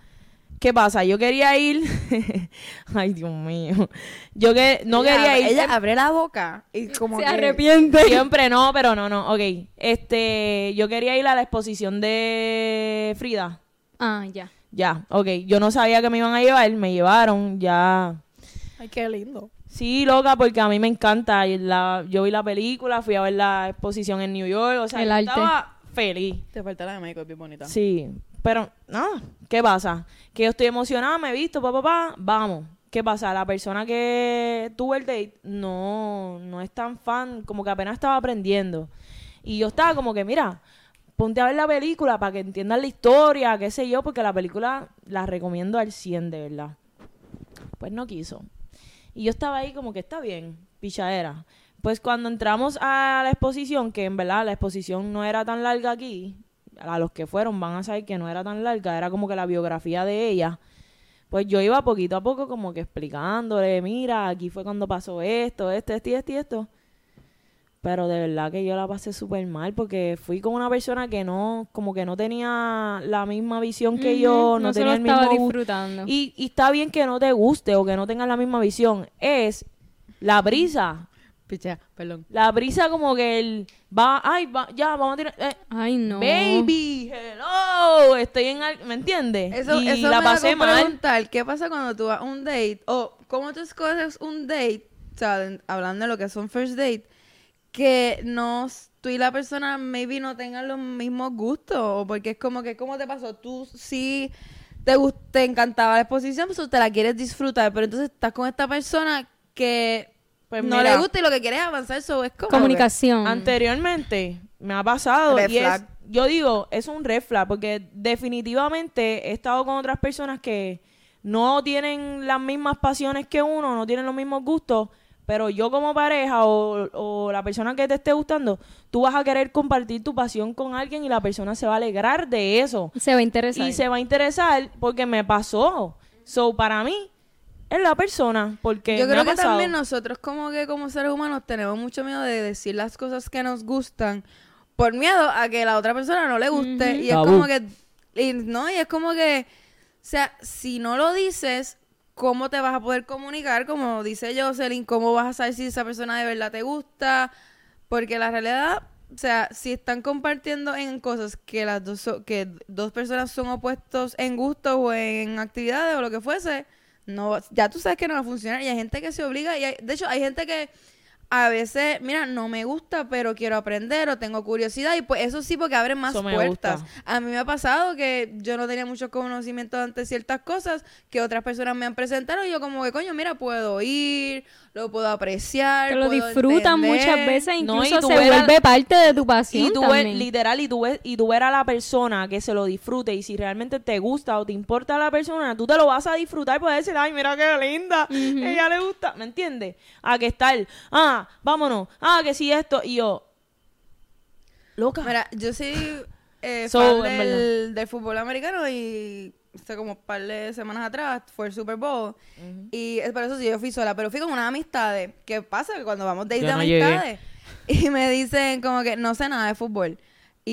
[SPEAKER 2] ¿Qué pasa? Yo quería ir. Ay, Dios mío. Yo que no
[SPEAKER 1] Ella
[SPEAKER 2] quería ir.
[SPEAKER 1] Ella abre la boca y como
[SPEAKER 3] Se
[SPEAKER 1] que...
[SPEAKER 3] arrepiente.
[SPEAKER 2] Siempre no, pero no, no. Ok. Este, yo quería ir a la exposición de Frida.
[SPEAKER 3] Ah, ya.
[SPEAKER 2] Ya, ok. Yo no sabía que me iban a llevar, me llevaron, ya.
[SPEAKER 1] Ay, qué lindo.
[SPEAKER 2] Sí, loca, porque a mí me encanta. la- yo vi la película, fui a ver la exposición en New York, o sea,
[SPEAKER 3] El
[SPEAKER 2] yo
[SPEAKER 3] arte.
[SPEAKER 2] estaba feliz.
[SPEAKER 1] Te falta la de México, es bien bonita.
[SPEAKER 2] Sí, pero nada, ¿qué pasa? Que yo estoy emocionada, me he visto, papá, papá, vamos. ¿qué pasa? La persona que tuvo el date no, no es tan fan, como que apenas estaba aprendiendo. Y yo estaba como que, mira, ponte a ver la película para que entiendas la historia, qué sé yo, porque la película la recomiendo al 100, de verdad. Pues no quiso. Y yo estaba ahí como que está bien, pichadera. Pues cuando entramos a la exposición, que en verdad la exposición no era tan larga aquí, a los que fueron van a saber que no era tan larga, era como que la biografía de ella. Pues yo iba poquito a poco como que explicándole, mira, aquí fue cuando pasó esto, esto, esto y esto y esto. Pero de verdad que yo la pasé súper mal porque fui con una persona que no, como que no tenía la misma visión que yo, no, tenía el mismo
[SPEAKER 3] disfrutando.
[SPEAKER 2] Y, y está bien que no te guste o que no tengas la misma visión. Es la brisa.
[SPEAKER 1] Picha, perdón.
[SPEAKER 2] La brisa como que el va, ay, va, ya, vamos a tirar. eh,
[SPEAKER 3] Ay, no.
[SPEAKER 2] Baby, hello, estoy en, al- ¿me entiendes?
[SPEAKER 1] Eso,
[SPEAKER 2] y
[SPEAKER 1] eso
[SPEAKER 2] la
[SPEAKER 1] me
[SPEAKER 2] pasé mal.
[SPEAKER 1] preguntar, ¿qué pasa cuando tú vas a un date? O cómo tú escoges un date, o sea, hablando de lo que son first date, que no, tú y la persona maybe no tengan los mismos gustos, o porque es como que, ¿cómo te pasó? Tú sí te, te encantaba la exposición, pues te la quieres disfrutar, pero entonces estás con esta persona que
[SPEAKER 2] Pues
[SPEAKER 1] no
[SPEAKER 2] mira,
[SPEAKER 1] le gusta y lo que quieres es avanzar, eso es como...
[SPEAKER 3] Comunicación.
[SPEAKER 2] Anteriormente me ha pasado
[SPEAKER 1] Red
[SPEAKER 2] y es, yo digo, es un red flag porque definitivamente he estado con otras personas que no tienen las mismas pasiones que uno, no tienen los mismos gustos, pero yo como pareja o, o la persona que te esté gustando, tú vas a querer compartir tu pasión con alguien y la persona se va a alegrar de eso
[SPEAKER 3] Se va a interesar.
[SPEAKER 2] y se va a interesar porque me pasó. So, para mí, es la persona porque
[SPEAKER 1] Yo
[SPEAKER 2] me
[SPEAKER 1] creo
[SPEAKER 2] ha
[SPEAKER 1] que
[SPEAKER 2] pasado.
[SPEAKER 1] también nosotros como que como seres humanos tenemos mucho miedo de decir las cosas que nos gustan por miedo a que la otra persona no le guste y es
[SPEAKER 2] Tabú.
[SPEAKER 1] como que y no y es como que o sea si no lo dices cómo te vas a poder comunicar como dice Jocelyn cómo vas a saber si esa persona de verdad te gusta porque la realidad o sea, si están compartiendo en cosas que las dos so- que dos personas son opuestos en gustos o en actividades o lo que fuese, no ya tú sabes que no va a funcionar y hay gente que se obliga y hay- de hecho hay gente que a veces, mira, no me gusta, pero quiero aprender o tengo curiosidad y pues eso sí porque abre más
[SPEAKER 2] Eso
[SPEAKER 1] puertas. A mí me ha pasado que yo no tenía mucho conocimiento ante ciertas cosas que otras personas me han presentado y yo como que coño, mira, puedo ir, lo puedo apreciar,
[SPEAKER 3] Te lo
[SPEAKER 1] puedo
[SPEAKER 3] disfrutan
[SPEAKER 1] entender.
[SPEAKER 3] muchas veces,
[SPEAKER 2] No, y
[SPEAKER 3] incluso se vuelve parte de tu pasión
[SPEAKER 2] Y tú ves,
[SPEAKER 3] también.
[SPEAKER 2] literal, y tú ves, y tú ver a la persona que se lo disfrute y si realmente te gusta o te importa la persona, tú te lo vas a disfrutar y puedes decir, ay, mira qué linda, ella le gusta, ¿me entiendes? A que estar, ah, vámonos, ah, que sí esto, y yo, loca.
[SPEAKER 1] Mira, yo soy eh,
[SPEAKER 2] So,
[SPEAKER 1] fan del, del fútbol americano y hace como un par de semanas atrás fue el Super Bowl. Y es por eso sí yo fui sola, pero fui con unas amistades. ¿Qué pasa? Que cuando vamos de de
[SPEAKER 2] no llegué.
[SPEAKER 1] amistades y me dicen como que no sé nada de fútbol.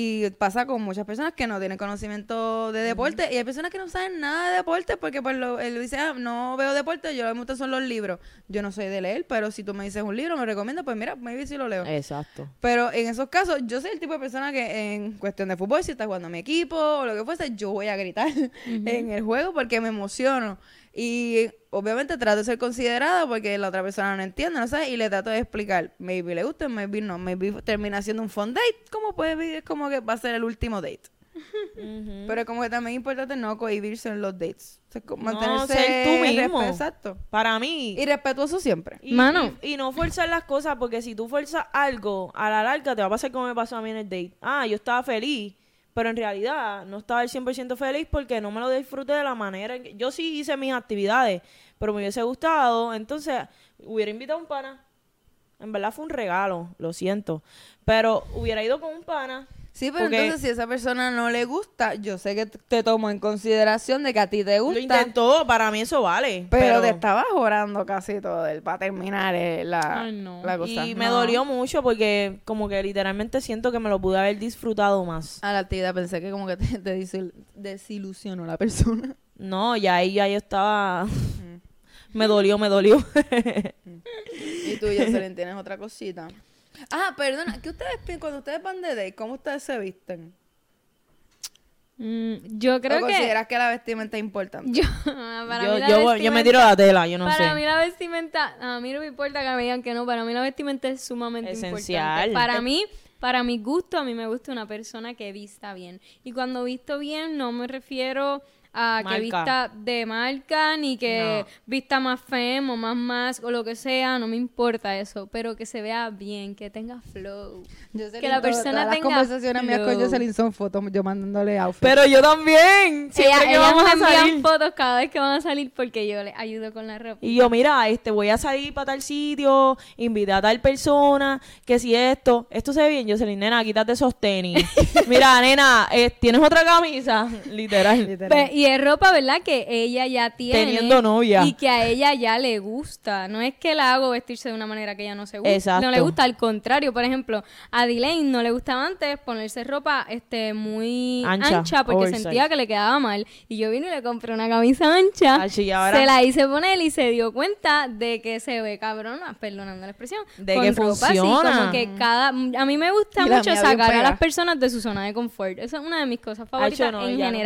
[SPEAKER 1] Y pasa con muchas personas que no tienen conocimiento de deporte. Y hay personas que no saben nada de deporte porque pues lo, él dice, ah, no veo deporte, yo lo que me gustan son los libros. Yo no soy de leer, pero si tú me dices un libro, me recomiendas, pues mira, maybe sí lo leo.
[SPEAKER 2] Exacto.
[SPEAKER 1] Pero en esos casos, yo soy el tipo de persona que en cuestión de fútbol, si está jugando a mi equipo o lo que fuese, yo voy a gritar en el juego porque me emociono. Y obviamente trato de ser considerada porque la otra persona no entiende, ¿no sabes? Y le trato de explicar. Maybe le gusta, maybe no. Maybe termina siendo un fun date. Como puede es como que va a ser el último date. Pero como que también es importante no cohibirse en los dates. O sea, como
[SPEAKER 2] No,
[SPEAKER 1] mantenerse
[SPEAKER 2] ser tú mismo.
[SPEAKER 1] Exacto.
[SPEAKER 2] Para mí,
[SPEAKER 1] Y respetuoso siempre.
[SPEAKER 2] Y,
[SPEAKER 3] Mano.
[SPEAKER 2] y- y no forzar las cosas, porque si tú fuerzas algo, a la larga te va a pasar como me pasó a mí en el date. Ah, yo estaba feliz, pero en realidad no estaba el 100% feliz porque no me lo disfruté de la manera en que... Yo sí hice mis actividades, pero me hubiese gustado, entonces hubiera invitado a un pana. En verdad fue un regalo, lo siento. Pero hubiera ido con un pana.
[SPEAKER 1] Sí, pero
[SPEAKER 2] Porque-
[SPEAKER 1] entonces si a esa persona no le gusta, yo sé que te tomo en consideración de que a ti te
[SPEAKER 2] Lo
[SPEAKER 1] gusta,
[SPEAKER 2] intentó, para mí eso vale.
[SPEAKER 1] pero, te estabas orando casi todo el para terminar eh, la,
[SPEAKER 3] Ay, no.
[SPEAKER 1] la cosa.
[SPEAKER 2] Y me dolió mucho porque como que literalmente siento que me lo pude haber disfrutado más.
[SPEAKER 1] A la actividad pensé que como que te, desilusionó la persona.
[SPEAKER 2] No, ya ahí ya yo estaba... me dolió, me dolió.
[SPEAKER 1] Y tú, Jocelyn, tienes otra cosita. Ah, perdona, ¿qué ustedes pi- cuando ustedes van de date, cómo ustedes se visten?
[SPEAKER 3] Mm, yo creo
[SPEAKER 1] ¿O
[SPEAKER 3] que...
[SPEAKER 1] consideras que la vestimenta es importante?
[SPEAKER 3] Yo, para
[SPEAKER 2] yo,
[SPEAKER 3] mí la
[SPEAKER 2] yo, voy- yo me tiro la tela, yo no
[SPEAKER 3] para
[SPEAKER 2] sé.
[SPEAKER 3] mí la vestimenta, a mí no me importa que me digan que no, para mí la vestimenta es sumamente
[SPEAKER 2] Esencial.
[SPEAKER 3] importante. Para mí, para mi gusto, a mí me gusta una persona que vista bien. Y cuando visto bien, no me refiero a que vista de marca, ni que
[SPEAKER 2] No.
[SPEAKER 3] vista más fem o más más o lo que sea, no me importa eso, pero que se vea bien, que tenga flow.
[SPEAKER 4] Jocelyn,
[SPEAKER 3] Que la persona
[SPEAKER 4] todas las
[SPEAKER 3] tenga
[SPEAKER 4] conversaciones mías con. Jocelyn son fotos yo mandándole outfits.
[SPEAKER 2] Pero yo también. Siempre
[SPEAKER 3] Ella-
[SPEAKER 2] que
[SPEAKER 3] ellas
[SPEAKER 2] vamos a salir.
[SPEAKER 3] fotos cada vez que van a salir porque yo les ayudo con la ropa.
[SPEAKER 2] Y yo, mira, este, voy a salir para tal sitio, invité a tal persona, que si esto, esto se ve bien, Jocelyn, nena, quítate esos tenis. mira, nena, eh, ¿tienes otra camisa? Literal.
[SPEAKER 4] Literal.
[SPEAKER 3] Pe- y es ropa, ¿verdad? Que ella ya tiene.
[SPEAKER 2] Teniendo novia.
[SPEAKER 3] Y que a ella ya le gusta. No es que la hago vestirse de una manera que ella no se gusta.
[SPEAKER 2] Exacto.
[SPEAKER 3] No le gusta, al contrario. Por ejemplo, a Delane no le gustaba antes ponerse ropa este muy
[SPEAKER 2] Ancha,
[SPEAKER 3] ancha, porque
[SPEAKER 2] oversize.
[SPEAKER 3] sentía que le quedaba mal. Y yo vine y le compré una camisa ancha.
[SPEAKER 2] Ay, ahora-
[SPEAKER 3] Se la hice poner y se dio cuenta de que se ve cabrona, perdonando la expresión.
[SPEAKER 2] De
[SPEAKER 3] con
[SPEAKER 2] que
[SPEAKER 3] ropa así,
[SPEAKER 2] funciona.
[SPEAKER 3] como que cada. A mí me gusta mucho sacar a las personas de su zona de confort. Esa es una de mis cosas favoritas
[SPEAKER 2] no,
[SPEAKER 3] en
[SPEAKER 2] ya no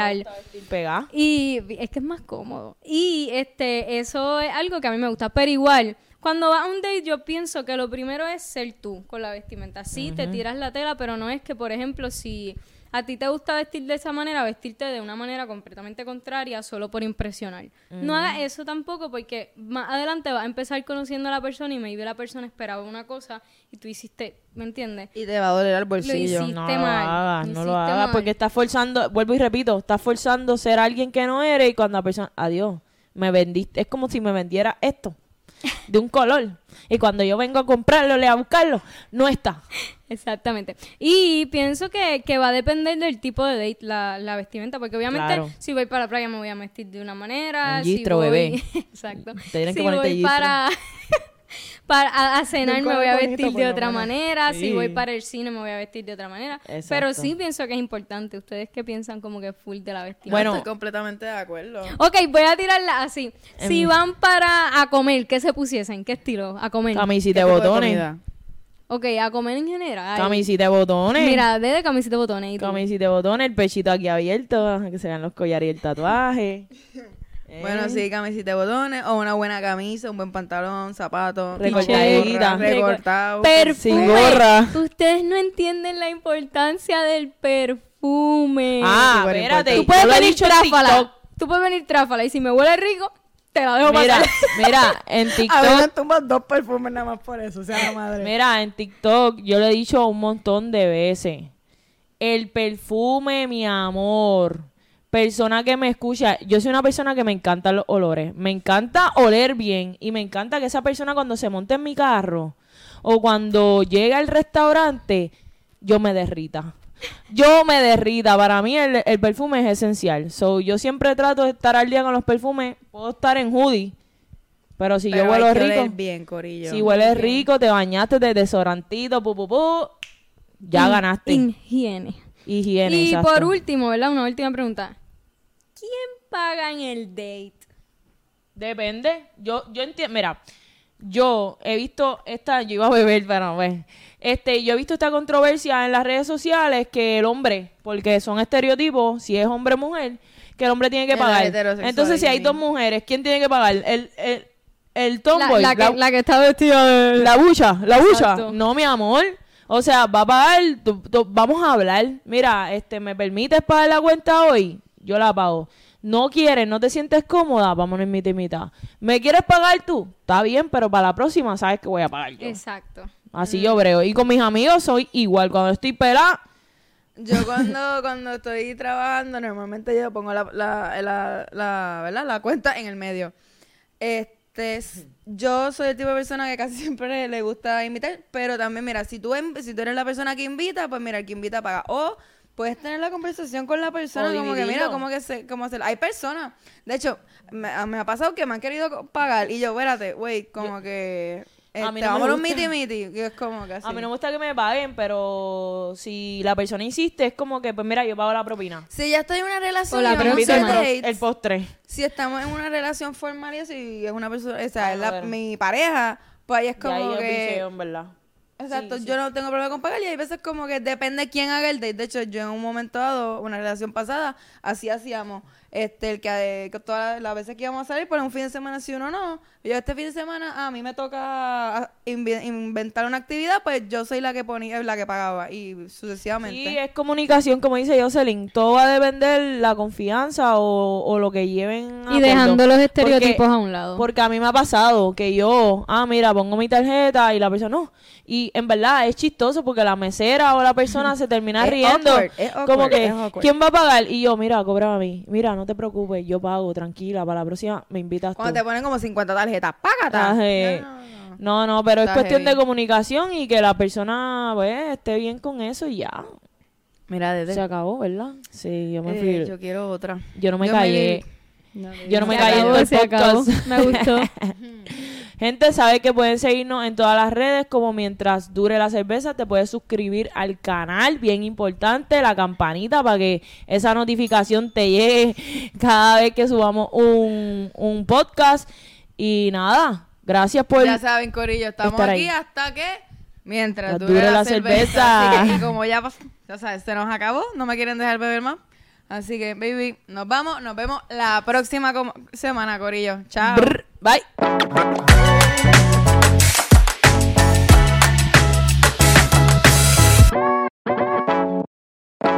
[SPEAKER 3] Y es que es más cómodo. Y este, eso es algo que a mí me gusta. Pero igual, cuando vas a un date, yo pienso que lo primero es ser tú con la vestimenta. Sí, te tiras la tela, pero no es que, por ejemplo, si a ti te gusta vestir de esa manera, vestirte de una manera completamente contraria solo por impresionar. No hagas eso tampoco porque más adelante vas a empezar conociendo a la persona y maybe la persona esperaba una cosa y tú hiciste, ¿me entiendes?
[SPEAKER 4] Y te va a doler el
[SPEAKER 3] Lo
[SPEAKER 4] bolsillo.
[SPEAKER 3] hiciste
[SPEAKER 2] No
[SPEAKER 3] mal,
[SPEAKER 2] lo hagas,
[SPEAKER 3] lo
[SPEAKER 2] no lo hagas,
[SPEAKER 3] mal.
[SPEAKER 2] porque estás forzando, vuelvo y repito, estás forzando ser alguien que no eres y cuando la persona, adiós, me vendiste, es como si me vendiera esto, de un color, y cuando yo vengo a comprarlo, le a buscarlo, no está.
[SPEAKER 3] Exactamente. Y pienso que, que va a depender del tipo de date, la, la vestimenta, porque obviamente
[SPEAKER 2] Claro.
[SPEAKER 3] si voy para la playa me voy a vestir de una manera.
[SPEAKER 2] Un
[SPEAKER 3] si
[SPEAKER 2] gistro,
[SPEAKER 3] voy-
[SPEAKER 2] bebé.
[SPEAKER 3] Exacto.
[SPEAKER 2] Tienen que
[SPEAKER 3] si
[SPEAKER 2] ponerte
[SPEAKER 3] voy
[SPEAKER 2] gistro.
[SPEAKER 3] para, para a, a cenar me voy a vestir
[SPEAKER 4] bonito,
[SPEAKER 3] de otra manera, si voy para el cine me voy a vestir de otra manera.
[SPEAKER 2] Exacto.
[SPEAKER 3] Pero sí pienso que es importante. ¿Ustedes qué piensan como que full de la vestimenta?
[SPEAKER 2] Bueno.
[SPEAKER 1] Estoy completamente de acuerdo.
[SPEAKER 3] Ok, voy a tirarla así. Si
[SPEAKER 2] Em.
[SPEAKER 3] van para a comer, ¿qué se pusiesen? ¿Qué estilo? A comer.
[SPEAKER 2] Camisita de
[SPEAKER 1] ¿Qué tipo de
[SPEAKER 2] botones?
[SPEAKER 3] Ok, a comer en general.
[SPEAKER 2] camisita de botones,
[SPEAKER 3] Mira, de camiseta de botones. ¿y
[SPEAKER 2] camisita de botones, el pechito aquí abierto, que se vean los collares y el tatuaje.
[SPEAKER 1] Bueno, sí, camisita de botones o una buena camisa, un buen pantalón, zapatos,
[SPEAKER 2] Recortadita.
[SPEAKER 1] recortado.
[SPEAKER 3] Perfume.
[SPEAKER 2] Sin gorra.
[SPEAKER 3] Ustedes no entienden la importancia del perfume.
[SPEAKER 2] Ah, espérate,
[SPEAKER 3] tú puedes
[SPEAKER 2] lo
[SPEAKER 3] venir tráfala. Tú puedes venir tráfala y si me huele rico, te la dejo
[SPEAKER 2] Mira,
[SPEAKER 3] pasar.
[SPEAKER 2] mira, en
[SPEAKER 4] A
[SPEAKER 2] TikTok
[SPEAKER 4] me tumban dos perfumes nada más por eso, o sea, la madre.
[SPEAKER 2] Mira, en TikTok yo le he dicho un montón de veces. El perfume, mi amor. Persona que me escucha. Yo soy una persona que me encantan los olores. Me encanta oler bien. Y me encanta que esa persona cuando se monte en mi carro o cuando llega al restaurante, yo me derrita. Yo me derrita. Para mí el, el perfume es esencial. So, yo siempre trato de estar al día con los perfumes. Puedo estar en hoodie. Pero si
[SPEAKER 1] Pero
[SPEAKER 2] yo huelo rico.
[SPEAKER 1] bien, corillo.
[SPEAKER 2] Si hueles rico, te bañaste de desodorantito, pu, pu, pu, ya ganaste.
[SPEAKER 3] Higiene.
[SPEAKER 2] Higiene,
[SPEAKER 3] Y
[SPEAKER 2] exacto.
[SPEAKER 3] por último, ¿verdad? Una última pregunta. ¿Quién paga en el date?
[SPEAKER 2] Depende. Yo, yo entiendo. Mira, yo he visto esta. Yo iba a beber, pero pues. Este, yo he visto esta controversia en las redes sociales que el hombre, porque son estereotipos, si es hombre o mujer, que el hombre tiene que pagar. Entonces, si hay dos mujeres, ¿quién tiene que pagar? El, el, el
[SPEAKER 3] La,
[SPEAKER 2] tomboy.
[SPEAKER 3] la que,
[SPEAKER 2] la-
[SPEAKER 3] la que está vestida de...
[SPEAKER 2] La bucha, la bucha.
[SPEAKER 3] Exacto.
[SPEAKER 2] No, mi amor. O sea, va a pagar, tú- tú- vamos a hablar. Mira, este, ¿me permites pagar la cuenta hoy? Yo la pago. No quieres, no te sientes cómoda, vámonos en mitad y mitad. ¿Me quieres pagar tú? Está bien, pero para la próxima sabes que voy a pagar yo.
[SPEAKER 3] Exacto.
[SPEAKER 2] Así yo brego. Y con mis amigos soy igual. Cuando estoy pelada,
[SPEAKER 1] Yo cuando, cuando estoy trabajando, normalmente yo pongo la, la, la, la, ¿verdad? la cuenta en el medio. Este, yo soy el tipo de persona que casi siempre le gusta invitar, pero también, mira, si tú, si tú eres la persona que invita, pues mira, el que invita paga. O puedes tener la conversación con la persona,
[SPEAKER 2] O
[SPEAKER 1] como que mira, como que se, cómo hacer. Hay personas, de hecho, me, a- me ha pasado que me han querido pagar y yo, espérate, güey, como que,
[SPEAKER 2] A mí
[SPEAKER 1] este,
[SPEAKER 2] no me
[SPEAKER 1] vámonos
[SPEAKER 2] gusta.
[SPEAKER 1] miti miti, es como que así.
[SPEAKER 2] a mí no me gusta que me paguen, pero si la persona insiste, es como que, pues mira, yo pago la propina.
[SPEAKER 1] Si ya estoy en una relación
[SPEAKER 3] O la
[SPEAKER 1] vamos a
[SPEAKER 2] el, postre.
[SPEAKER 1] si estamos en una relación formal y así, es una persona, o sea,
[SPEAKER 2] Ah,
[SPEAKER 1] es la- mi pareja, pues ahí es
[SPEAKER 2] Y ahí
[SPEAKER 1] como
[SPEAKER 2] es
[SPEAKER 1] que...
[SPEAKER 2] en verdad.
[SPEAKER 1] Exacto,
[SPEAKER 2] Sí,
[SPEAKER 1] yo no tengo problema con pagar y hay veces como que depende quién haga el date. De hecho, yo en un momento dado, una relación pasada, así hacíamos. Este, el que, eh, que todas las veces que íbamos a salir, por un fin de semana sí uno no. Yo este fin de semana a mí me toca ah, inventar una actividad, pues yo soy la que ponía, la que pagaba y sucesivamente.
[SPEAKER 2] Sí, es comunicación, como dice Jocelyn. Todo va a depender la confianza o, o lo que lleven a
[SPEAKER 3] Y dejando los
[SPEAKER 2] Porque-
[SPEAKER 3] estereotipos a un lado.
[SPEAKER 2] Porque a mí me ha pasado que yo, ah, mira, pongo mi tarjeta y la persona no. Y en verdad es chistoso porque la mesera o la persona se termina
[SPEAKER 1] Es
[SPEAKER 2] riendo.
[SPEAKER 1] awkward, es awkward,
[SPEAKER 2] como que,
[SPEAKER 1] es.
[SPEAKER 2] ¿quién va a pagar? Y yo, mira, cobra a mí. Mira, no te preocupes, yo pago, tranquila. Para la próxima me invitas
[SPEAKER 1] Cuando
[SPEAKER 2] tú.
[SPEAKER 1] te ponen como 50 tarjetas, págata.
[SPEAKER 2] Ah,
[SPEAKER 1] No, no, no.
[SPEAKER 2] No, no, pero es cuestión de comunicación y que la persona, pues, esté bien con eso y ya.
[SPEAKER 1] Mira, desde
[SPEAKER 2] Se acabó, ¿verdad? Sí, yo me
[SPEAKER 1] eh,
[SPEAKER 2] fui.
[SPEAKER 1] yo quiero otra.
[SPEAKER 2] Yo no me
[SPEAKER 1] yo
[SPEAKER 2] callé. Yo no me callé en
[SPEAKER 3] acabó,
[SPEAKER 2] todo el
[SPEAKER 3] se acabó.
[SPEAKER 2] podcast.
[SPEAKER 3] Me gustó.
[SPEAKER 2] Gente, sabe que pueden seguirnos en todas las redes como mientras dure la cerveza. Te puedes suscribir al canal, bien importante, la campanita para que esa notificación te llegue cada vez que subamos un, un podcast. Y nada, gracias por...
[SPEAKER 1] ya saben, Corillo, estamos
[SPEAKER 2] estar
[SPEAKER 1] aquí
[SPEAKER 2] ahí.
[SPEAKER 1] hasta que mientras
[SPEAKER 2] Dure
[SPEAKER 1] dure,
[SPEAKER 2] la
[SPEAKER 1] cerveza.
[SPEAKER 2] cerveza.
[SPEAKER 1] Así que, y como ya pasó, ya sabes, se nos acabó, no me quieren dejar beber más. Así que, baby, nos vamos, nos vemos la próxima semana, Corillo. Chao.
[SPEAKER 2] Brr, bye.